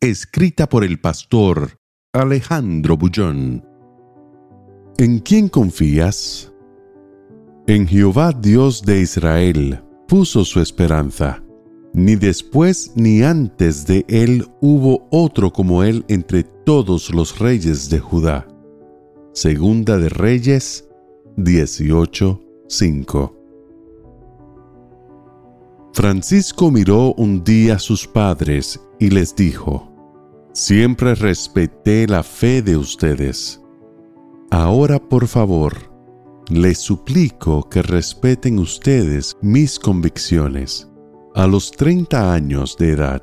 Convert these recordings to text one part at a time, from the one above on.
Escrita por el pastor Alejandro Bullón. ¿En quién confías? En Jehová Dios de Israel puso su esperanza. Ni después ni antes de él hubo otro como él entre todos los reyes de Judá. Segunda de Reyes 18:5. Francisco miró un día a sus padres y les dijo, Siempre respeté la fe de ustedes. Ahora, por favor, les suplico que respeten ustedes mis convicciones. A los 30 años de edad,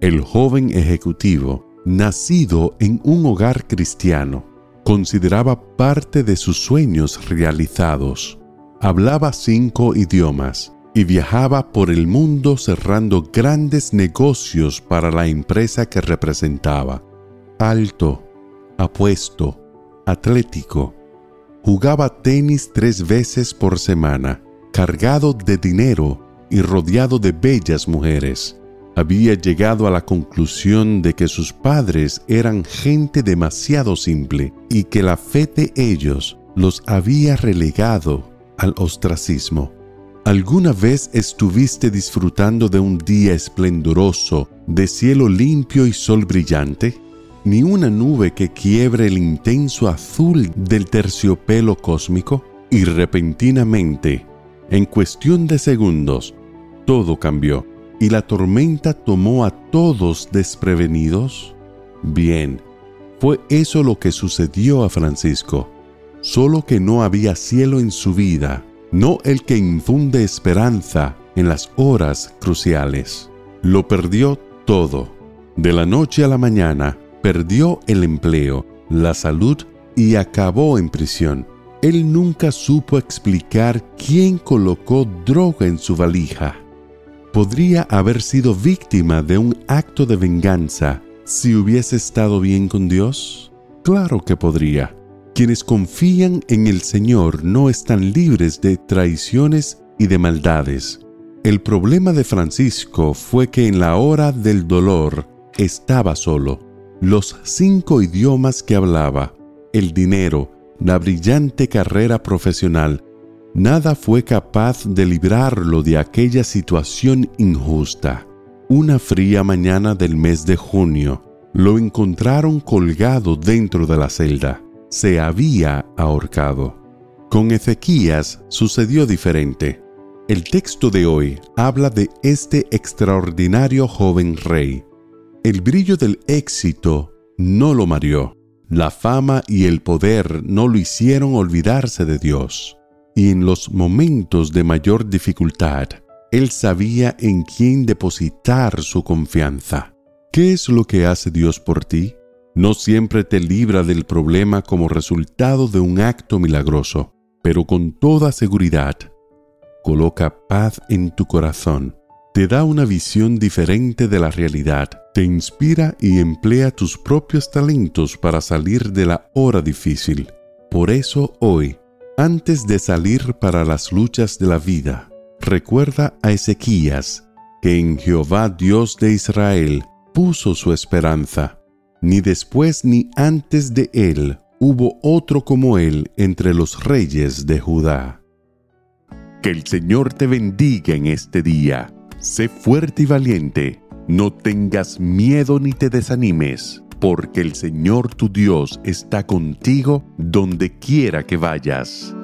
el joven ejecutivo, nacido en un hogar cristiano, consideraba parte de sus sueños realizados. Hablaba cinco idiomas y viajaba por el mundo cerrando grandes negocios para la empresa que representaba. Alto, apuesto, atlético. Jugaba tenis tres veces por semana, cargado de dinero y rodeado de bellas mujeres. Había llegado a la conclusión de que sus padres eran gente demasiado simple y que la fe de ellos los había relegado al ostracismo. ¿Alguna vez estuviste disfrutando de un día esplendoroso, de cielo limpio y sol brillante? Ni una nube que quiebre el intenso azul del terciopelo cósmico y repentinamente en cuestión de segundos, todo cambió y la tormenta tomó a todos desprevenidos. Bien, fue eso lo que sucedió a Francisco, solo que no había cielo en su vida, no el que infunde esperanza en las horas cruciales. Lo perdió todo. De la noche a la mañana, perdió el empleo, la salud y acabó en prisión él nunca supo explicar quién colocó droga en su valija. Podría haber sido víctima de un acto de venganza si hubiese estado bien con Dios. Claro que podría. Quienes confían en el Señor no están libres de traiciones y de maldades. El problema de Francisco fue que en la hora del dolor estaba solo. Los cinco idiomas que hablaba, el dinero, la brillante carrera profesional, nada fue capaz de librarlo de aquella situación injusta. Una fría mañana del mes de junio, lo encontraron colgado dentro de la celda. Se había ahorcado. Con Ezequías sucedió diferente. El texto de hoy habla de este extraordinario joven rey. El brillo del éxito no lo mareó. La fama y el poder no lo hicieron olvidarse de Dios. Y en los momentos de mayor dificultad, él sabía en quién depositar su confianza. ¿Qué es lo que hace Dios por ti? No siempre te libra del problema como resultado de un acto milagroso, pero con toda seguridad, coloca paz en tu corazón te da una visión diferente de la realidad, te inspira y emplea tus propios talentos para salir de la hora difícil. Por eso hoy, antes de salir para las luchas de la vida, recuerda a Ezequías, que en Jehová Dios de Israel puso su esperanza. Ni después ni antes de él hubo otro como él entre los reyes de Judá. Que el Señor te bendiga en este día Sé fuerte y valiente, no tengas miedo ni te desanimes, porque el Señor tu Dios está contigo donde quiera que vayas.